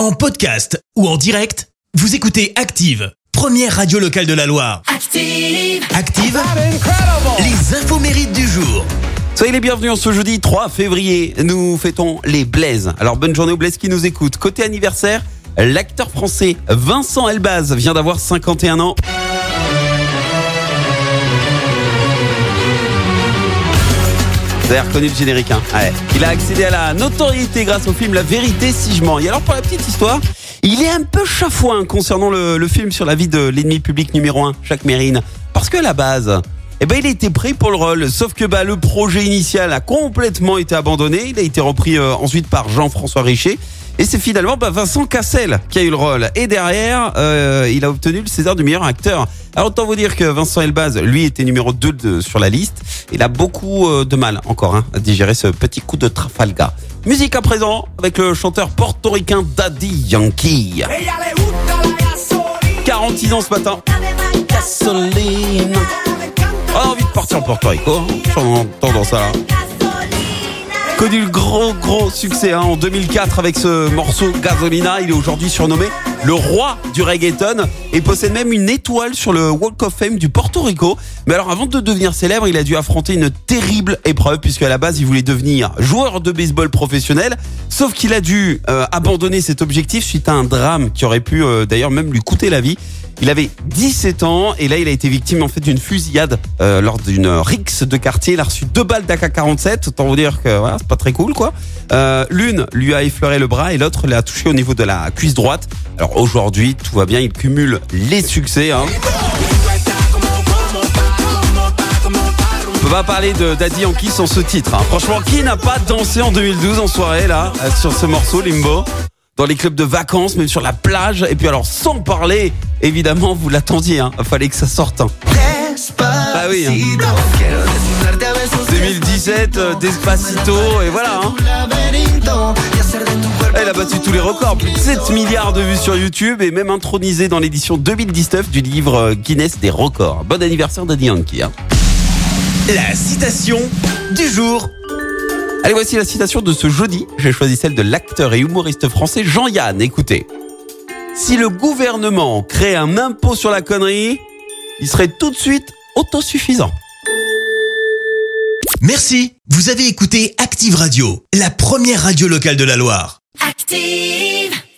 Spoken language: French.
En podcast ou en direct, vous écoutez Active, première radio locale de la Loire. Active. Active, les infos mérites du jour. Soyez les bienvenus en ce jeudi 3 février. Nous fêtons les Blaise. Alors bonne journée aux Blaise qui nous écoutent. Côté anniversaire, l'acteur français Vincent Elbaz vient d'avoir 51 ans. Vous avez le générique, hein. Il a accédé à la notoriété grâce au film La vérité si je mens. Et alors pour la petite histoire, il est un peu chafouin concernant le, film sur la vie de l'ennemi public numéro 1, Jacques Mérine. Parce qu'à la base, eh ben, il été pris pour le rôle. Sauf que bah, le projet initial a complètement été abandonné. Il a été repris euh, ensuite par Jean-François Richer. Et c'est finalement bah, Vincent Cassel qui a eu le rôle. Et derrière, euh, il a obtenu le César du meilleur acteur. Alors autant vous dire que Vincent Elbaz, lui, était numéro 2 de- sur la liste. Il a beaucoup euh, de mal encore hein, à digérer ce petit coup de Trafalgar. Musique à présent avec le chanteur portoricain Daddy Yankee. 46 ans ce matin. On a envie de partir en Porto Rico. hein. J'en entends ça. Connu le gros gros succès hein, en 2004 avec ce morceau Gasolina. Il est aujourd'hui surnommé le roi du reggaeton et possède même une étoile sur le Walk of Fame du Porto Rico. Mais alors avant de devenir célèbre, il a dû affronter une terrible épreuve puisque à la base il voulait devenir joueur de baseball professionnel. Sauf qu'il a dû euh, abandonner cet objectif suite à un drame qui aurait pu euh, d'ailleurs même lui coûter la vie. Il avait 17 ans et là il a été victime en fait d'une fusillade euh, lors d'une rixe de quartier. Il a reçu deux balles d'AK-47. Autant vous dire que voilà, c'est pas très cool quoi. Euh, L'une lui a effleuré le bras et l'autre l'a touché au niveau de la cuisse droite. Alors aujourd'hui tout va bien, il cumule les succès. Hein. On peut pas parler de Daddy Yankee sans ce titre. hein. Franchement, qui n'a pas dansé en 2012 en soirée là sur ce morceau Limbo? Dans les clubs de vacances, même sur la plage. Et puis alors, sans parler, évidemment, vous l'attendiez, hein. fallait que ça sorte. hein. Ah oui. hein. 2017, euh, Despacito, et voilà. hein. Elle a battu tous les records, plus de 7 milliards de vues sur YouTube et même intronisé dans l'édition 2019 du livre euh, Guinness des records. Bon anniversaire Daddy Yankee. hein. La citation du jour. Allez, voici la citation de ce jeudi. J'ai choisi celle de l'acteur et humoriste français Jean-Yann. Écoutez. Si le gouvernement crée un impôt sur la connerie, il serait tout de suite autosuffisant. Merci, vous avez écouté Active Radio, la première radio locale de la Loire. Active.